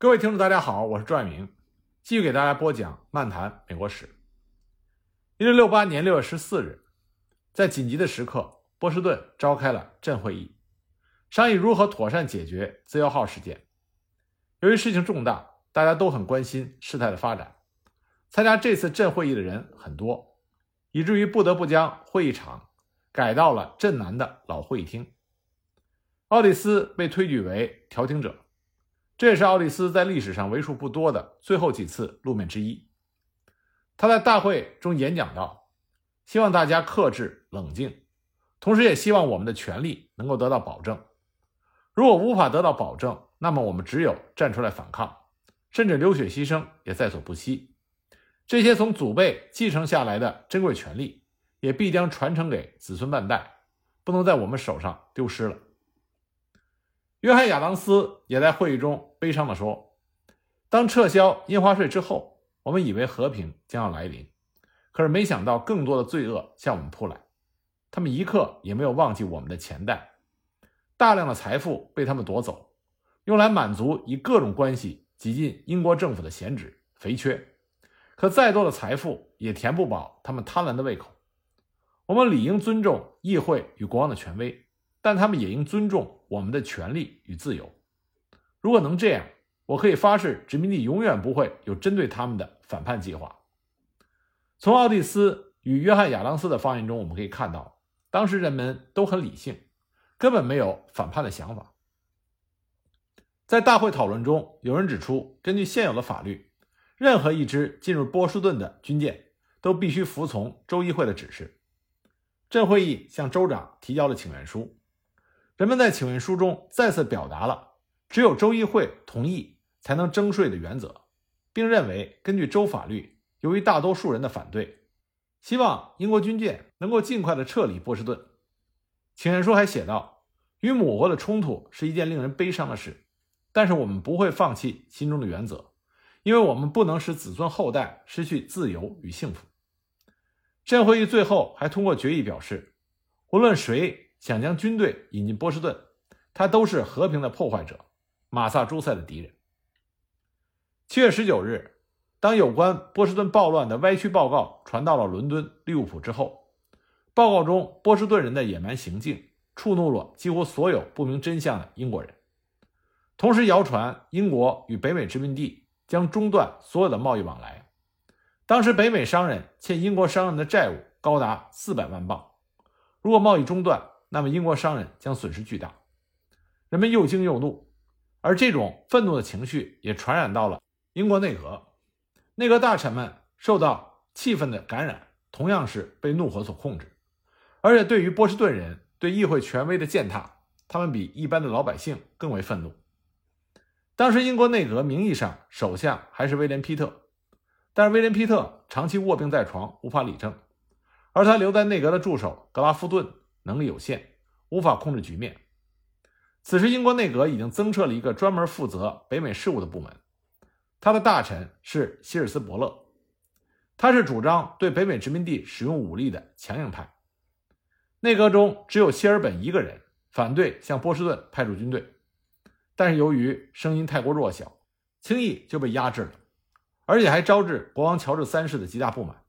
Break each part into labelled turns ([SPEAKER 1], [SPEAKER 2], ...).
[SPEAKER 1] 各位听众，大家好，我是朱爱明，继续给大家播讲《漫谈美国史》。一六六八年六月十四日，在紧急的时刻，波士顿召开了镇会议，商议如何妥善解决“自由号”事件。由于事情重大，大家都很关心事态的发展，参加这次镇会议的人很多，以至于不得不将会议场改到了镇南的老会议厅。奥蒂斯被推举为调停者。这也是奥利斯在历史上为数不多的最后几次露面之一。他在大会中演讲道：“希望大家克制、冷静，同时也希望我们的权利能够得到保证。如果无法得到保证，那么我们只有站出来反抗，甚至流血牺牲也在所不惜。这些从祖辈继承下来的珍贵权利，也必将传承给子孙万代，不能在我们手上丢失了。”约翰·亚当斯也在会议中悲伤地说：“当撤销印花税之后，我们以为和平将要来临，可是没想到更多的罪恶向我们扑来。他们一刻也没有忘记我们的钱袋，大量的财富被他们夺走，用来满足以各种关系挤进英国政府的闲职肥缺。可再多的财富也填不饱他们贪婪的胃口。我们理应尊重议会与国王的权威。”但他们也应尊重我们的权利与自由。如果能这样，我可以发誓，殖民地永远不会有针对他们的反叛计划。从奥蒂斯与约翰·亚当斯的发言中，我们可以看到，当时人们都很理性，根本没有反叛的想法。在大会讨论中，有人指出，根据现有的法律，任何一支进入波士顿的军舰都必须服从州议会的指示。镇会议向州长提交了请愿书。人们在请愿书中再次表达了只有州议会同意才能征税的原则，并认为根据州法律，由于大多数人的反对，希望英国军舰能够尽快的撤离波士顿。请愿书还写道：“与母国的冲突是一件令人悲伤的事，但是我们不会放弃心中的原则，因为我们不能使子孙后代失去自由与幸福。”镇会议最后还通过决议表示，无论谁。想将军队引进波士顿，他都是和平的破坏者，马萨诸塞的敌人。七月十九日，当有关波士顿暴乱的歪曲报告传到了伦敦、利物浦之后，报告中波士顿人的野蛮行径触怒了几乎所有不明真相的英国人，同时谣传英国与北美殖民地将中断所有的贸易往来。当时北美商人欠英国商人的债务高达四百万镑，如果贸易中断，那么英国商人将损失巨大，人们又惊又怒，而这种愤怒的情绪也传染到了英国内阁，内阁大臣们受到气愤的感染，同样是被怒火所控制，而且对于波士顿人对议会权威的践踏，他们比一般的老百姓更为愤怒。当时英国内阁名义上首相还是威廉·皮特，但是威廉·皮特长期卧病在床，无法理政，而他留在内阁的助手格拉夫顿。能力有限，无法控制局面。此时，英国内阁已经增设了一个专门负责北美事务的部门，他的大臣是希尔斯伯勒，他是主张对北美殖民地使用武力的强硬派。内阁中只有希尔本一个人反对向波士顿派出军队，但是由于声音太过弱小，轻易就被压制了，而且还招致国王乔治三世的极大不满。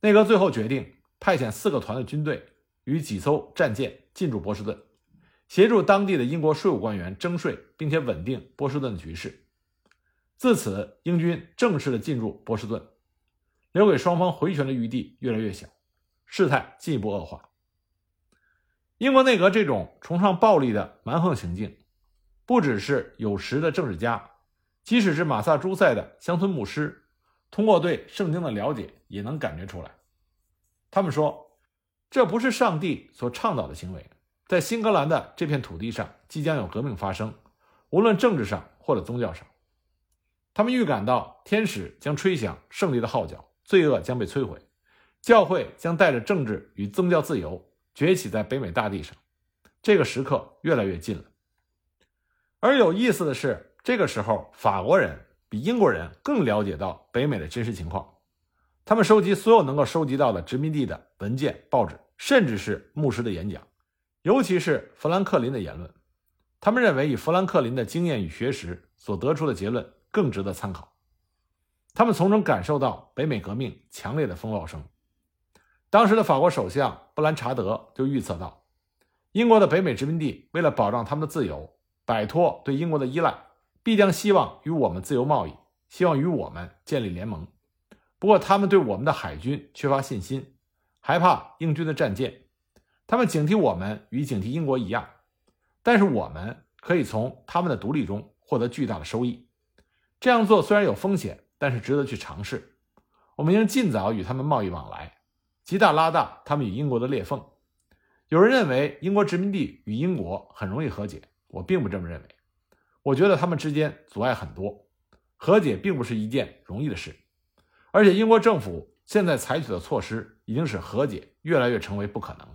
[SPEAKER 1] 内阁最后决定派遣四个团的军队。与几艘战舰进驻波士顿，协助当地的英国税务官员征税，并且稳定波士顿的局势。自此，英军正式的进入波士顿，留给双方回旋的余地越来越小，事态进一步恶化。英国内阁这种崇尚暴力的蛮横行径，不只是有识的政治家，即使是马萨诸塞的乡村牧师，通过对圣经的了解，也能感觉出来。他们说。这不是上帝所倡导的行为，在新格兰的这片土地上即将有革命发生，无论政治上或者宗教上。他们预感到天使将吹响胜利的号角，罪恶将被摧毁，教会将带着政治与宗教自由崛起在北美大地上。这个时刻越来越近了。而有意思的是，这个时候法国人比英国人更了解到北美的真实情况。他们收集所有能够收集到的殖民地的文件、报纸，甚至是牧师的演讲，尤其是富兰克林的言论。他们认为，以富兰克林的经验与学识，所得出的结论更值得参考。他们从中感受到北美革命强烈的风暴声。当时的法国首相布兰查德就预测到，英国的北美殖民地为了保障他们的自由，摆脱对英国的依赖，必将希望与我们自由贸易，希望与我们建立联盟。不过，他们对我们的海军缺乏信心，害怕英军的战舰。他们警惕我们与警惕英国一样，但是我们可以从他们的独立中获得巨大的收益。这样做虽然有风险，但是值得去尝试。我们应尽早与他们贸易往来，极大拉大他们与英国的裂缝。有人认为英国殖民地与英国很容易和解，我并不这么认为。我觉得他们之间阻碍很多，和解并不是一件容易的事。而且英国政府现在采取的措施已经使和解越来越成为不可能。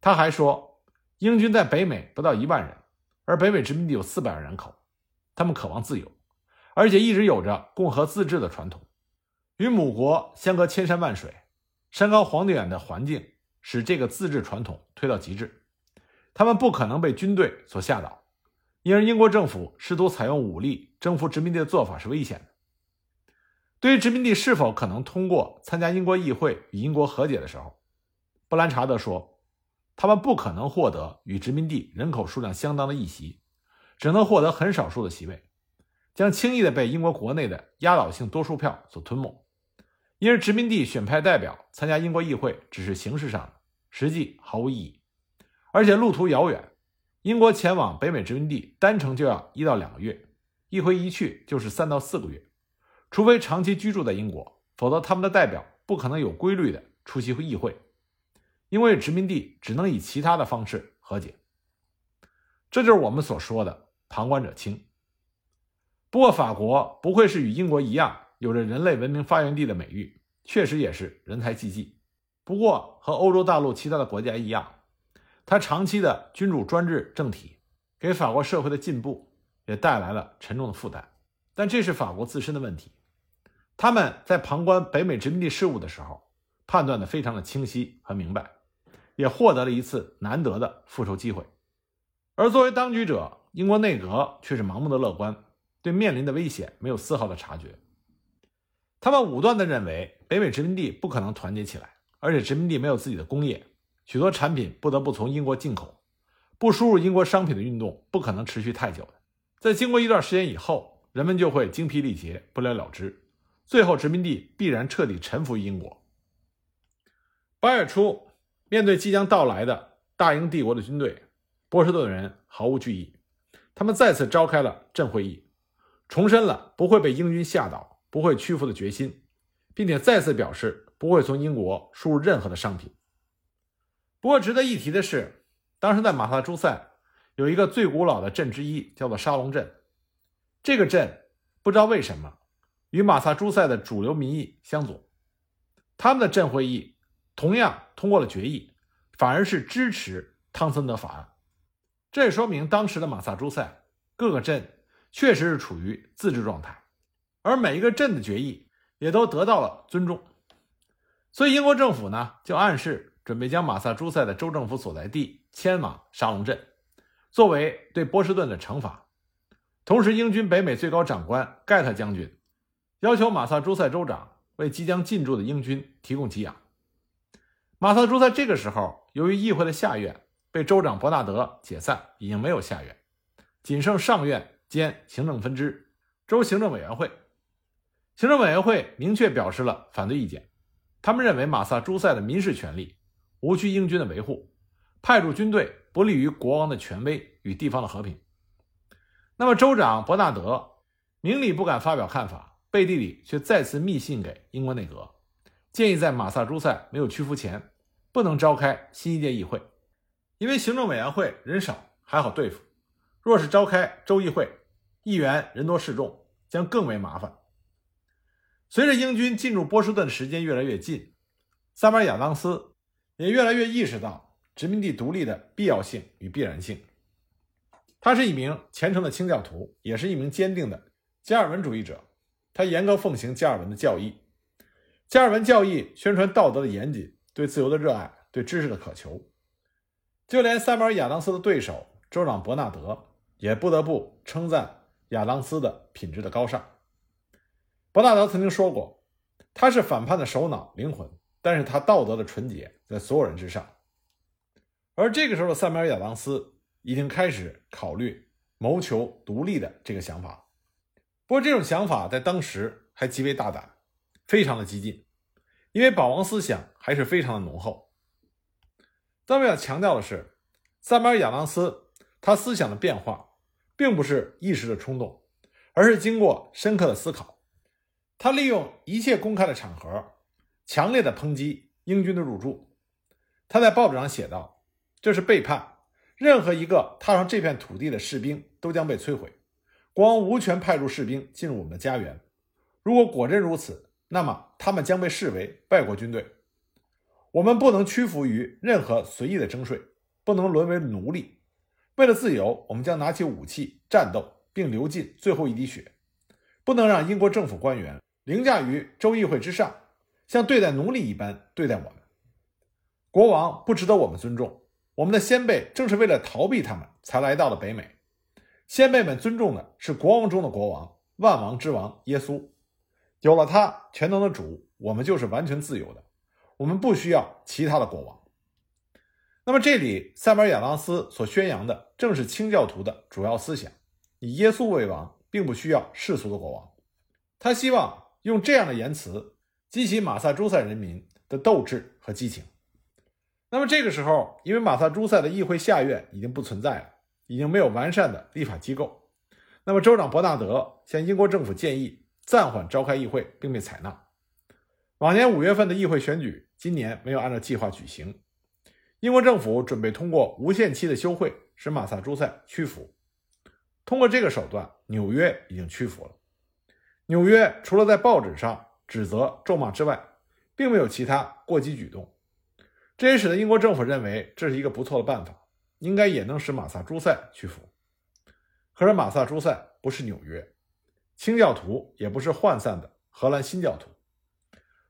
[SPEAKER 1] 他还说，英军在北美不到一万人，而北美殖民地有四百万人口，他们渴望自由，而且一直有着共和自治的传统，与母国相隔千山万水，山高皇帝远的环境使这个自治传统推到极致。他们不可能被军队所吓倒，因而英国政府试图采用武力征服殖民地的做法是危险的。对于殖民地是否可能通过参加英国议会与英国和解的时候，布兰查德说。他们不可能获得与殖民地人口数量相当的议席，只能获得很少数的席位，将轻易的被英国国内的压倒性多数票所吞没。因而，殖民地选派代表参加英国议会只是形式上的，实际毫无意义。而且路途遥远，英国前往北美殖民地单程就要一到两个月，一回一去就是三到四个月。除非长期居住在英国，否则他们的代表不可能有规律的出席议会。因为殖民地只能以其他的方式和解，这就是我们所说的“旁观者清”。不过，法国不愧是与英国一样有着人类文明发源地的美誉，确实也是人才济济。不过，和欧洲大陆其他的国家一样，它长期的君主专制政体给法国社会的进步也带来了沉重的负担。但这是法国自身的问题，他们在旁观北美殖民地事务的时候，判断的非常的清晰和明白。也获得了一次难得的复仇机会，而作为当局者，英国内阁却是盲目的乐观，对面临的危险没有丝毫的察觉。他们武断地认为北美殖民地不可能团结起来，而且殖民地没有自己的工业，许多产品不得不从英国进口，不输入英国商品的运动不可能持续太久的。在经过一段时间以后，人们就会精疲力竭，不了了之，最后殖民地必然彻底臣服于英国。八月初。面对即将到来的大英帝国的军队，波士顿人毫无惧意。他们再次召开了镇会议，重申了不会被英军吓倒、不会屈服的决心，并且再次表示不会从英国输入任何的商品。不过，值得一提的是，当时在马萨诸塞有一个最古老的镇之一，叫做沙龙镇。这个镇不知道为什么与马萨诸塞的主流民意相左，他们的镇会议。同样通过了决议，反而是支持汤森德法案。这也说明当时的马萨诸塞各个镇确实是处于自治状态，而每一个镇的决议也都得到了尊重。所以英国政府呢就暗示准备将马萨诸塞的州政府所在地迁往沙龙镇，作为对波士顿的惩罚。同时，英军北美最高长官盖特将军要求马萨诸塞州长为即将进驻的英军提供给养。马萨诸塞这个时候，由于议会的下院被州长伯纳德解散，已经没有下院，仅剩上院兼行政分支州行政委员会。行政委员会明确表示了反对意见，他们认为马萨诸塞的民事权利无需英军的维护，派驻军队不利于国王的权威与地方的和平。那么，州长伯纳德明里不敢发表看法，背地里却再次密信给英国内阁。建议在马萨诸塞没有屈服前，不能召开新一届议会，因为行政委员会人少还好对付，若是召开州议会，议员人多势众，将更为麻烦。随着英军进入波士顿的时间越来越近，萨马尔亚当斯也越来越意识到殖民地独立的必要性与必然性。他是一名虔诚的清教徒，也是一名坚定的加尔文主义者，他严格奉行加尔文的教义。加尔文教义宣传道德的严谨，对自由的热爱，对知识的渴求，就连塞缪尔·亚当斯的对手州长伯纳德也不得不称赞亚当斯的品质的高尚。伯纳德曾经说过，他是反叛的首脑、灵魂，但是他道德的纯洁在所有人之上。而这个时候的塞缪尔·亚当斯已经开始考虑谋求独立的这个想法。不过，这种想法在当时还极为大胆，非常的激进，因为保王思想还是非常的浓厚。咱们要强调的是，塞缪尔·亚当斯他思想的变化，并不是一时的冲动，而是经过深刻的思考。他利用一切公开的场合，强烈的抨击英军的入驻。他在报纸上写道：“这是背叛，任何一个踏上这片土地的士兵都将被摧毁。国王无权派出士兵进入我们的家园。如果果真如此，那么他们将被视为外国军队。我们不能屈服于任何随意的征税，不能沦为奴隶。为了自由，我们将拿起武器战斗，并流尽最后一滴血。不能让英国政府官员。”凌驾于州议会之上，像对待奴隶一般对待我们。国王不值得我们尊重。我们的先辈正是为了逃避他们才来到了北美。先辈们尊重的是国王中的国王，万王之王耶稣。有了他，全能的主，我们就是完全自由的。我们不需要其他的国王。那么，这里塞缪尔·亚当斯所宣扬的正是清教徒的主要思想：以耶稣为王，并不需要世俗的国王。他希望。用这样的言辞激起马萨诸塞人民的斗志和激情。那么这个时候，因为马萨诸塞的议会下院已经不存在了，已经没有完善的立法机构。那么州长伯纳德向英国政府建议暂缓召开议会，并被采纳。往年五月份的议会选举，今年没有按照计划举行。英国政府准备通过无限期的休会，使马萨诸塞屈服。通过这个手段，纽约已经屈服了。纽约除了在报纸上指责、咒骂之外，并没有其他过激举动，这也使得英国政府认为这是一个不错的办法，应该也能使马萨诸塞屈服。可是马萨诸塞不是纽约，清教徒也不是涣散的荷兰新教徒。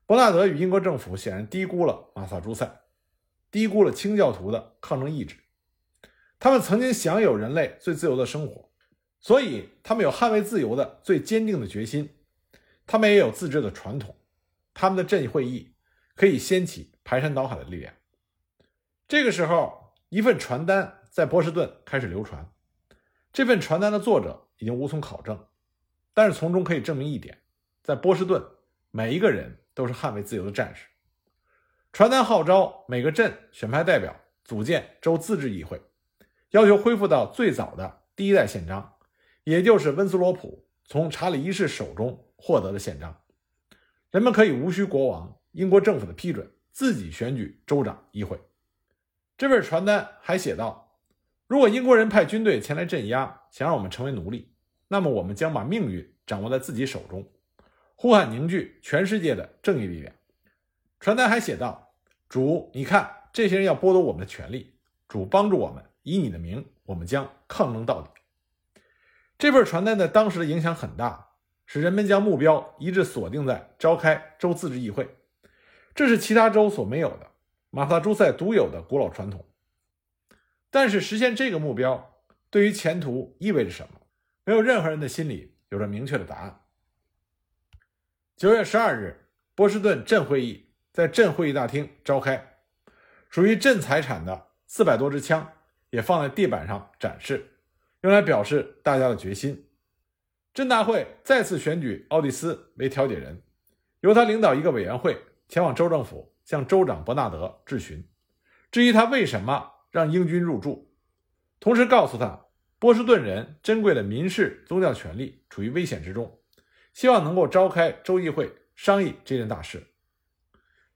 [SPEAKER 1] 伯纳德与英国政府显然低估了马萨诸塞，低估了清教徒的抗争意志。他们曾经享有人类最自由的生活。所以，他们有捍卫自由的最坚定的决心，他们也有自治的传统，他们的镇会议可以掀起排山倒海的力量。这个时候，一份传单在波士顿开始流传，这份传单的作者已经无从考证，但是从中可以证明一点：在波士顿，每一个人都是捍卫自由的战士。传单号召每个镇选派代表组建州自治议会，要求恢复到最早的第一代宪章。也就是温斯罗普从查理一世手中获得的宪章，人们可以无需国王、英国政府的批准，自己选举州长、议会。这份传单还写道：“如果英国人派军队前来镇压，想让我们成为奴隶，那么我们将把命运掌握在自己手中。”呼喊凝聚全世界的正义力量。传单还写道：“主，你看，这些人要剥夺我们的权利。主帮助我们，以你的名，我们将抗争到底。”这份传单在当时的影响很大，使人们将目标一致锁定在召开州自治议会，这是其他州所没有的，马萨诸塞独有的古老传统。但是实现这个目标对于前途意味着什么？没有任何人的心里有着明确的答案。九月十二日，波士顿镇会议在镇会议大厅召开，属于镇财产的四百多支枪也放在地板上展示。用来表示大家的决心。镇大会再次选举奥蒂斯为调解人，由他领导一个委员会前往州政府向州长伯纳德质询，质疑他为什么让英军入驻，同时告诉他波士顿人珍贵的民事宗教权利处于危险之中，希望能够召开州议会商议这件大事。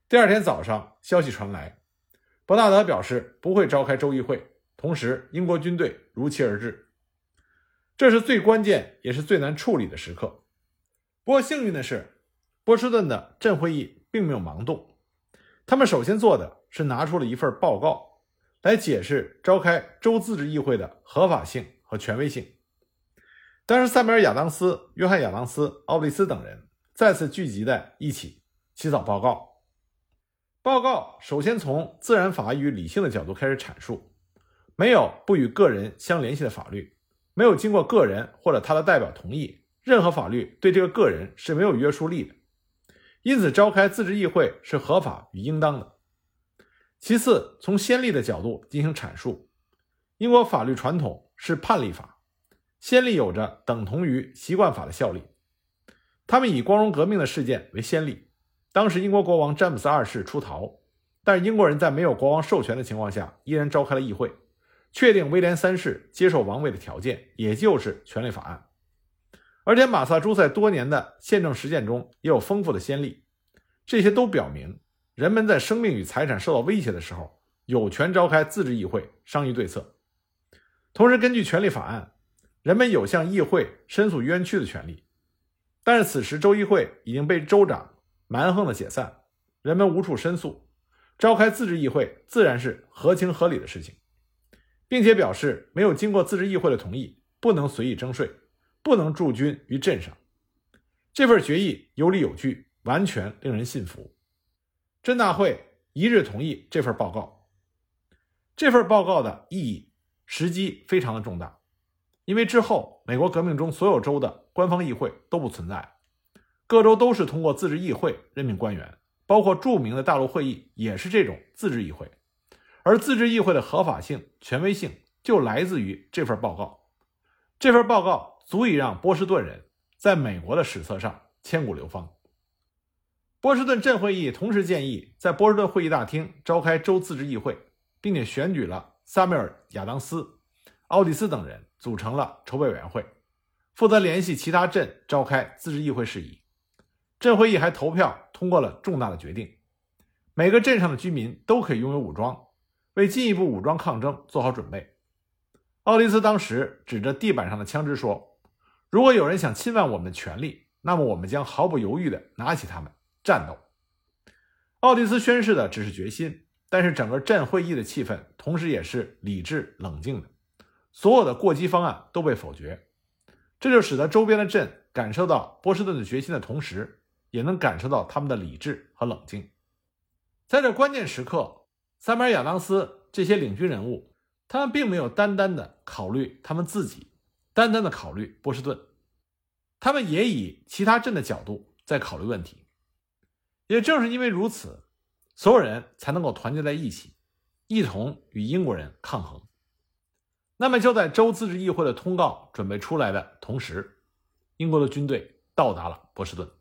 [SPEAKER 1] 第二天早上，消息传来，伯纳德表示不会召开州议会，同时英国军队如期而至。这是最关键也是最难处理的时刻。不过幸运的是，波士顿的镇会议并没有盲动。他们首先做的是拿出了一份报告，来解释召开州自治议会的合法性和权威性。当时，塞缪尔·亚当斯、约翰·亚当斯、奥利斯等人再次聚集在一起起草报告。报告首先从自然法与理性的角度开始阐述，没有不与个人相联系的法律。没有经过个人或者他的代表同意，任何法律对这个个人是没有约束力的。因此，召开自治议会是合法与应当的。其次，从先例的角度进行阐述，英国法律传统是判例法，先例有着等同于习惯法的效力。他们以光荣革命的事件为先例，当时英国国王詹姆斯二世出逃，但英国人在没有国王授权的情况下，依然召开了议会。确定威廉三世接受王位的条件，也就是权利法案。而且马萨诸塞多年的宪政实践中也有丰富的先例，这些都表明人们在生命与财产受到威胁的时候，有权召开自治议会商议对策。同时，根据权利法案，人们有向议会申诉冤屈的权利。但是此时州议会已经被州长蛮横的解散，人们无处申诉，召开自治议会自然是合情合理的事情。并且表示没有经过自治议会的同意，不能随意征税，不能驻军于镇上。这份决议有理有据，完全令人信服。镇大会一致同意这份报告。这份报告的意义时机非常的重大，因为之后美国革命中所有州的官方议会都不存在，各州都是通过自治议会任命官员，包括著名的大陆会议也是这种自治议会。而自治议会的合法性、权威性就来自于这份报告。这份报告足以让波士顿人在美国的史册上千古流芳。波士顿镇会议同时建议在波士顿会议大厅召开州自治议会，并且选举了萨缪尔·亚当斯、奥蒂斯等人组成了筹备委员会，负责联系其他镇召开自治议会事宜。镇会议还投票通过了重大的决定：每个镇上的居民都可以拥有武装。为进一步武装抗争做好准备，奥利斯当时指着地板上的枪支说：“如果有人想侵犯我们的权利，那么我们将毫不犹豫地拿起他们战斗。”奥迪斯宣誓的只是决心，但是整个镇会议的气氛同时也是理智冷静的，所有的过激方案都被否决，这就使得周边的镇感受到波士顿的决心的同时，也能感受到他们的理智和冷静。在这关键时刻。萨班·亚当斯这些领军人物，他们并没有单单的考虑他们自己，单单的考虑波士顿，他们也以其他镇的角度在考虑问题。也正是因为如此，所有人才能够团结在一起，一同与英国人抗衡。那么就在州自治议会的通告准备出来的同时，英国的军队到达了波士顿。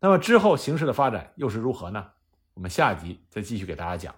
[SPEAKER 1] 那么之后形势的发展又是如何呢？我们下集再继续给大家讲。